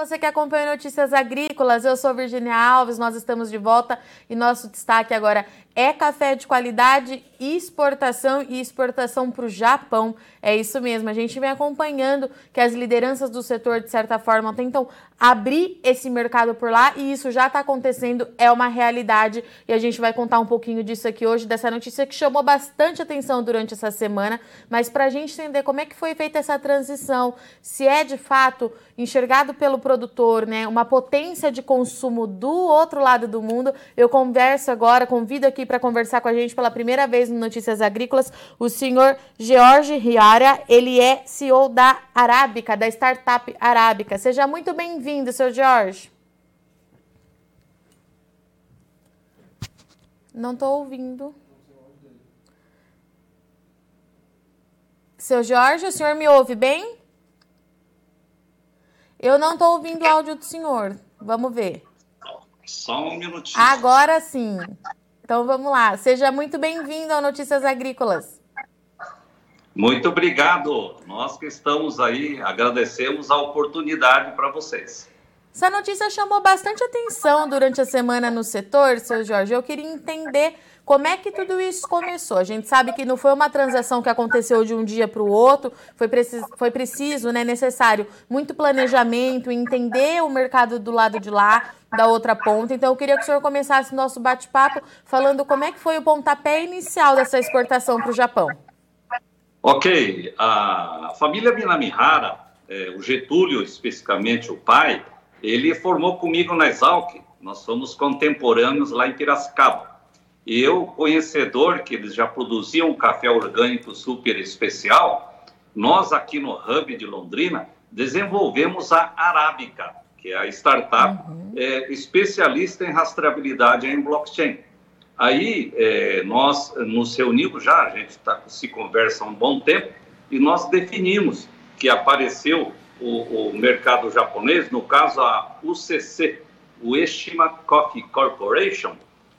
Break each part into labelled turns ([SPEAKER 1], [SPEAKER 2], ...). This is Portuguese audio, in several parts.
[SPEAKER 1] você que acompanha Notícias Agrícolas. Eu sou Virginia Alves, nós estamos de volta e nosso destaque agora é café de qualidade, exportação e exportação para o Japão. É isso mesmo, a gente vem acompanhando que as lideranças do setor, de certa forma, tentam abrir esse mercado por lá e isso já está acontecendo, é uma realidade e a gente vai contar um pouquinho disso aqui hoje, dessa notícia que chamou bastante atenção durante essa semana, mas para a gente entender como é que foi feita essa transição, se é de fato enxergado pelo produtor, né, uma potência de consumo do outro lado do mundo, eu converso agora, convido aqui para conversar com a gente pela primeira vez no Notícias Agrícolas o senhor George Riara, ele é CEO da Arábica, da startup Arábica. Seja muito bem-vindo seu Jorge. Não estou ouvindo. Seu Jorge, o senhor me ouve bem? Eu não estou ouvindo o áudio do senhor. Vamos ver.
[SPEAKER 2] Só um minutinho.
[SPEAKER 1] Agora sim. Então vamos lá. Seja muito bem-vindo ao Notícias Agrícolas.
[SPEAKER 2] Muito obrigado. Nós que estamos aí, agradecemos a oportunidade para vocês.
[SPEAKER 1] Essa notícia chamou bastante atenção durante a semana no setor, seu Jorge. Eu queria entender como é que tudo isso começou. A gente sabe que não foi uma transação que aconteceu de um dia para o outro, foi preciso, foi preciso, né, necessário muito planejamento, entender o mercado do lado de lá, da outra ponta. Então, eu queria que o senhor começasse o nosso bate-papo falando como é que foi o pontapé inicial dessa exportação para o Japão.
[SPEAKER 2] Ok, a família Minamihara, é, o Getúlio, especificamente o pai, ele formou comigo na Exalc, nós somos contemporâneos lá em Piracicaba. E eu, conhecedor que eles já produziam um café orgânico super especial, nós aqui no Hub de Londrina desenvolvemos a Arábica, que é a startup uhum. é, especialista em rastreabilidade em blockchain. Aí é, nós nos reunimos já, a gente tá, se conversa há um bom tempo, e nós definimos que apareceu o, o mercado japonês, no caso a UCC, o Eshima Coffee Corporation,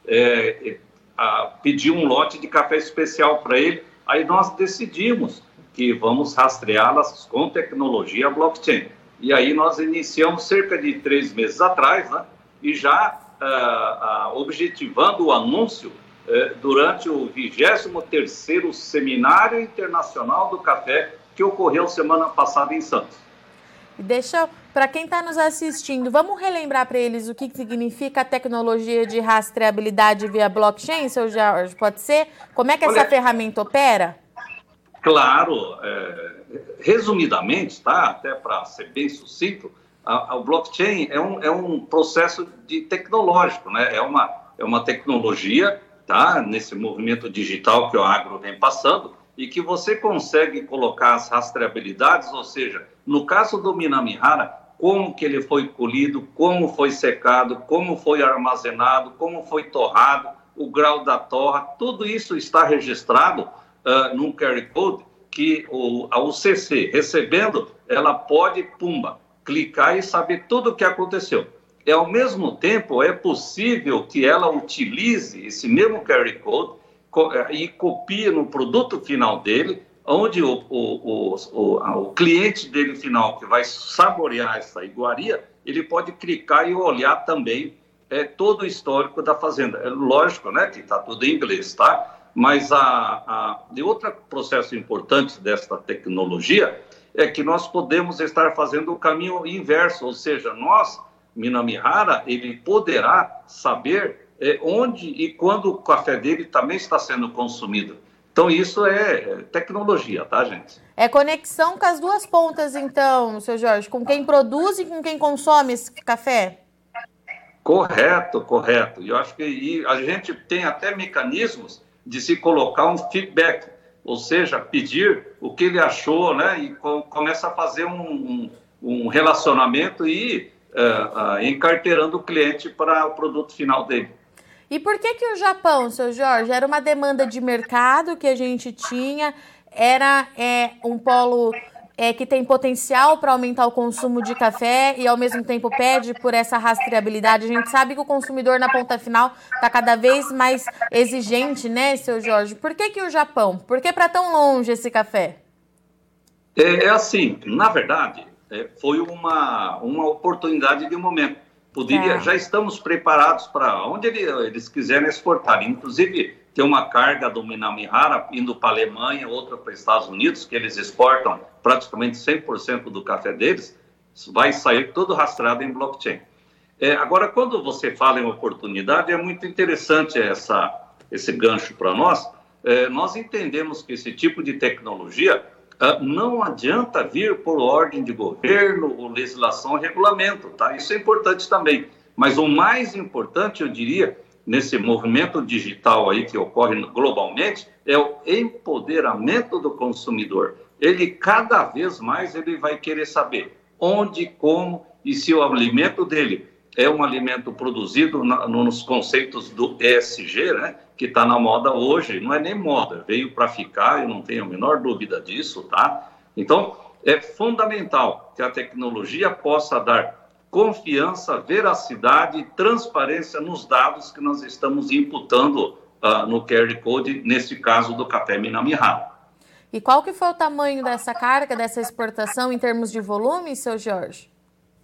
[SPEAKER 2] é, a, um lote de café especial para ele, aí nós decidimos que vamos rastreá-las com tecnologia blockchain. E aí nós iniciamos cerca de três meses atrás, né, e já uh, objetivando o anúncio uh, durante o 23º Seminário Internacional do Café que ocorreu semana passada em Santos.
[SPEAKER 1] Deixa, para quem está nos assistindo, vamos relembrar para eles o que significa a tecnologia de rastreabilidade via blockchain, seu Jorge, pode ser? Como é que essa Olha, ferramenta opera?
[SPEAKER 2] Claro, é, resumidamente, tá? até para ser bem sucinto, a, a blockchain é um, é um processo de tecnológico, né? é, uma, é uma tecnologia tá? nesse movimento digital que o agro vem passando e que você consegue colocar as rastreabilidades, ou seja, no caso do Minamihara, como que ele foi colhido, como foi secado, como foi armazenado, como foi torrado, o grau da torra, tudo isso está registrado uh, num QR Code que o, a UCC, recebendo, ela pode, pumba, clicar e saber tudo o que aconteceu. E, ao mesmo tempo, é possível que ela utilize esse mesmo QR Code eh, e copie no produto final dele, onde o, o, o, o, cliente dele final, que vai saborear essa iguaria, ele pode clicar e olhar também é, todo o histórico da fazenda. É lógico né, que está tudo em inglês, tá? Mas a, a, outro processo importante desta tecnologia é que nós podemos estar fazendo o caminho inverso, ou seja, nós, Minamihara, ele poderá saber é, onde e quando o café dele também está sendo consumido. Então, isso é tecnologia, tá, gente?
[SPEAKER 1] É conexão com as duas pontas, então, seu Jorge, com quem produz e com quem consome esse café?
[SPEAKER 2] Correto, correto. E eu acho que a gente tem até mecanismos de se colocar um feedback ou seja, pedir o que ele achou, né, e começa a fazer um, um relacionamento e uh, uh, encarteirando o cliente para o produto final dele.
[SPEAKER 1] E por que que o Japão, seu Jorge, era uma demanda de mercado que a gente tinha, era é, um polo é, que tem potencial para aumentar o consumo de café e, ao mesmo tempo, pede por essa rastreabilidade. A gente sabe que o consumidor, na ponta final, está cada vez mais exigente, né, seu Jorge? Por que, que o Japão? Por que para tão longe esse café?
[SPEAKER 2] É, é, assim, na verdade, é, foi uma, uma oportunidade de momento. Poderia, é. já estamos preparados para onde ele, eles quiserem exportar. Inclusive, tem uma carga do Minamihara indo para a Alemanha, outra para os Estados Unidos, que eles exportam praticamente 100% do café deles, vai sair todo rastreado em blockchain. É, agora, quando você fala em oportunidade, é muito interessante essa, esse gancho para nós. É, nós entendemos que esse tipo de tecnologia não adianta vir por ordem de governo, ou legislação, ou regulamento, tá? Isso é importante também. Mas o mais importante, eu diria, nesse movimento digital aí que ocorre globalmente, é o empoderamento do consumidor. Ele cada vez mais ele vai querer saber onde, como e se o alimento dele é um alimento produzido na, nos conceitos do ESG, né, que está na moda hoje, não é nem moda, veio para ficar, eu não tenho a menor dúvida disso, tá? Então, é fundamental que a tecnologia possa dar confiança, veracidade e transparência nos dados que nós estamos imputando uh, no QR Code, nesse caso do café Minamihara.
[SPEAKER 1] E qual que foi o tamanho dessa carga, dessa exportação em termos de volume, seu Jorge?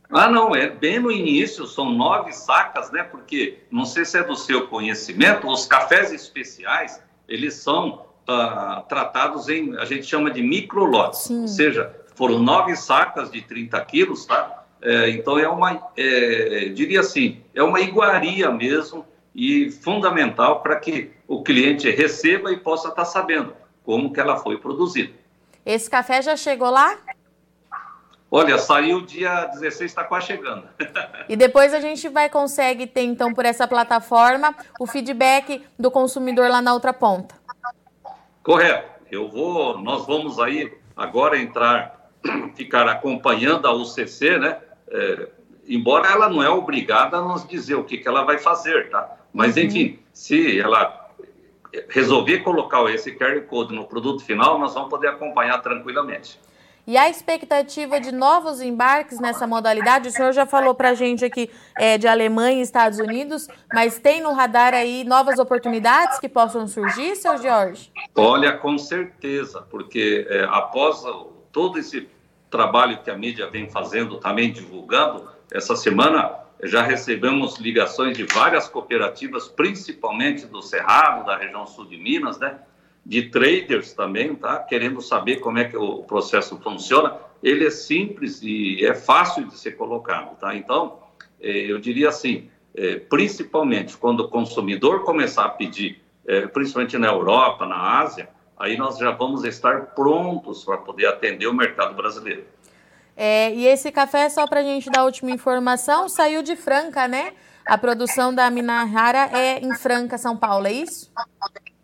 [SPEAKER 2] Ah, não, é bem no início, são nove sacas, né? Porque não sei se é do seu conhecimento, os cafés especiais, eles são uh, tratados em, a gente chama de microlotes, ou seja, foram nove sacas de 30 quilos, tá? É, então é uma, é, diria assim, é uma iguaria mesmo e fundamental para que o cliente receba e possa estar tá sabendo como que ela foi produzida.
[SPEAKER 1] Esse café já chegou lá?
[SPEAKER 2] Olha, saiu dia 16, está quase chegando.
[SPEAKER 1] e depois a gente vai consegue ter, então, por essa plataforma, o feedback do consumidor lá na outra ponta.
[SPEAKER 2] Correto. Eu vou, nós vamos aí agora entrar, ficar acompanhando a UCC, né? É, embora ela não é obrigada a nos dizer o que, que ela vai fazer, tá? Mas, uhum. enfim, se ela resolver colocar esse QR Code no produto final, nós vamos poder acompanhar tranquilamente.
[SPEAKER 1] E a expectativa de novos embarques nessa modalidade, o senhor já falou para a gente aqui é, de Alemanha e Estados Unidos, mas tem no radar aí novas oportunidades que possam surgir, seu Jorge?
[SPEAKER 2] Olha, com certeza, porque é, após todo esse trabalho que a mídia vem fazendo, também divulgando, essa semana já recebemos ligações de várias cooperativas, principalmente do Cerrado, da região sul de Minas, né? De traders também, tá? Querendo saber como é que o processo funciona. Ele é simples e é fácil de ser colocado, tá? Então, é, eu diria assim, é, principalmente quando o consumidor começar a pedir, é, principalmente na Europa, na Ásia, aí nós já vamos estar prontos para poder atender o mercado brasileiro.
[SPEAKER 1] É, e esse café, só para a gente dar a última informação, saiu de Franca, né? A produção da Minahara é em Franca, São Paulo, é isso?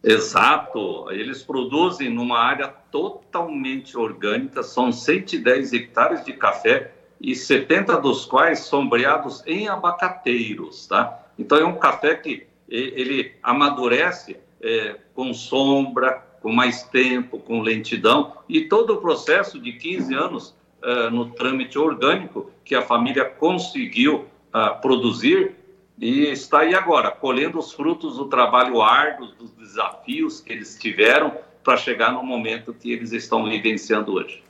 [SPEAKER 2] Exato, eles produzem numa área totalmente orgânica, são 110 hectares de café e 70 dos quais sombreados em abacateiros, tá? Então é um café que ele amadurece é, com sombra, com mais tempo, com lentidão e todo o processo de 15 anos é, no trâmite orgânico que a família conseguiu é, produzir e está aí agora, colhendo os frutos do trabalho árduo, dos desafios que eles tiveram para chegar no momento que eles estão vivenciando hoje.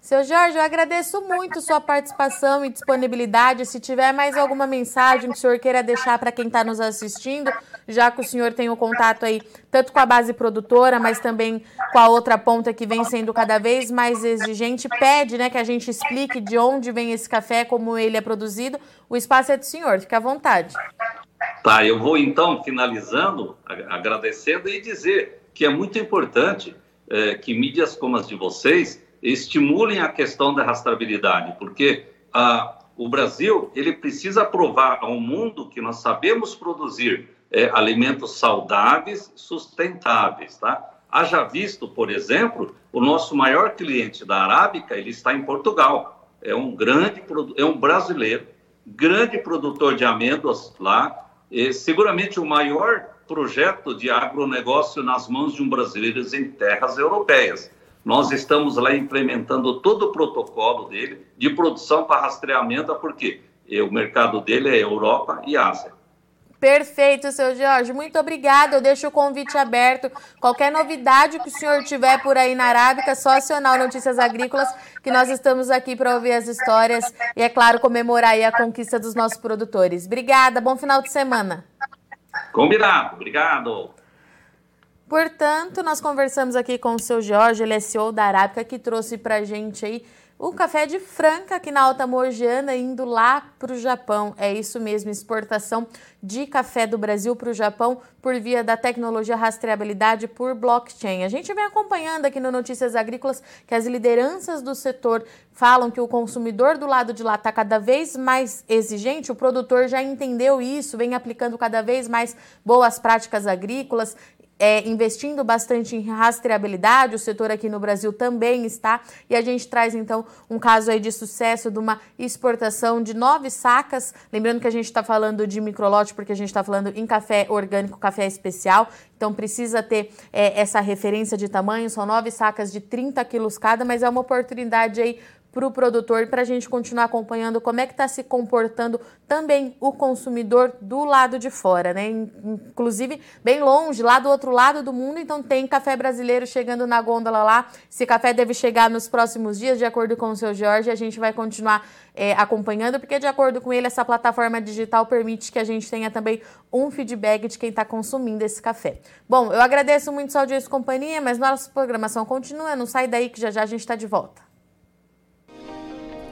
[SPEAKER 1] Seu Jorge, eu agradeço muito sua participação e disponibilidade. Se tiver mais alguma mensagem que o senhor queira deixar para quem está nos assistindo, já que o senhor tem o contato aí tanto com a base produtora, mas também com a outra ponta que vem sendo cada vez mais exigente, pede né, que a gente explique de onde vem esse café, como ele é produzido. O espaço é do senhor, fique à vontade.
[SPEAKER 2] Tá, eu vou então finalizando, agradecendo e dizer que é muito importante é, que mídias como as de vocês estimulem a questão da rastreabilidade, porque ah, o Brasil ele precisa provar ao mundo que nós sabemos produzir é, alimentos saudáveis, sustentáveis, tá? Haja visto, por exemplo, o nosso maior cliente da Arábica, ele está em Portugal. É um grande, é um brasileiro, grande produtor de amêndoas lá, e seguramente o maior projeto de agronegócio nas mãos de um brasileiro em terras europeias. Nós estamos lá implementando todo o protocolo dele de produção para rastreamento, porque o mercado dele é Europa e Ásia.
[SPEAKER 1] Perfeito, seu Jorge. Muito obrigada. Eu deixo o convite aberto. Qualquer novidade que o senhor tiver por aí na Arábica, só acionar o Notícias Agrícolas, que nós estamos aqui para ouvir as histórias e, é claro, comemorar a conquista dos nossos produtores. Obrigada. Bom final de semana.
[SPEAKER 2] Combinado. Obrigado.
[SPEAKER 1] Portanto, nós conversamos aqui com o seu Jorge, ele é CEO da Arábica, que trouxe para a gente aí o café de Franca, aqui na Alta Mogiana, indo lá para o Japão. É isso mesmo, exportação de café do Brasil para o Japão por via da tecnologia rastreabilidade por blockchain. A gente vem acompanhando aqui no Notícias Agrícolas que as lideranças do setor falam que o consumidor do lado de lá está cada vez mais exigente, o produtor já entendeu isso, vem aplicando cada vez mais boas práticas agrícolas é, investindo bastante em rastreabilidade, o setor aqui no Brasil também está, e a gente traz então um caso aí de sucesso de uma exportação de nove sacas, lembrando que a gente está falando de microlote porque a gente está falando em café orgânico, café especial, então precisa ter é, essa referência de tamanho, são nove sacas de 30 quilos cada, mas é uma oportunidade aí para o produtor, para a gente continuar acompanhando como é que está se comportando também o consumidor do lado de fora, né? Inclusive, bem longe, lá do outro lado do mundo, então tem café brasileiro chegando na gôndola lá. Esse café deve chegar nos próximos dias, de acordo com o seu Jorge, a gente vai continuar é, acompanhando, porque de acordo com ele, essa plataforma digital permite que a gente tenha também um feedback de quem está consumindo esse café. Bom, eu agradeço muito sua audiência e companhia, mas nossa programação continua, não sai daí que já já a gente está de volta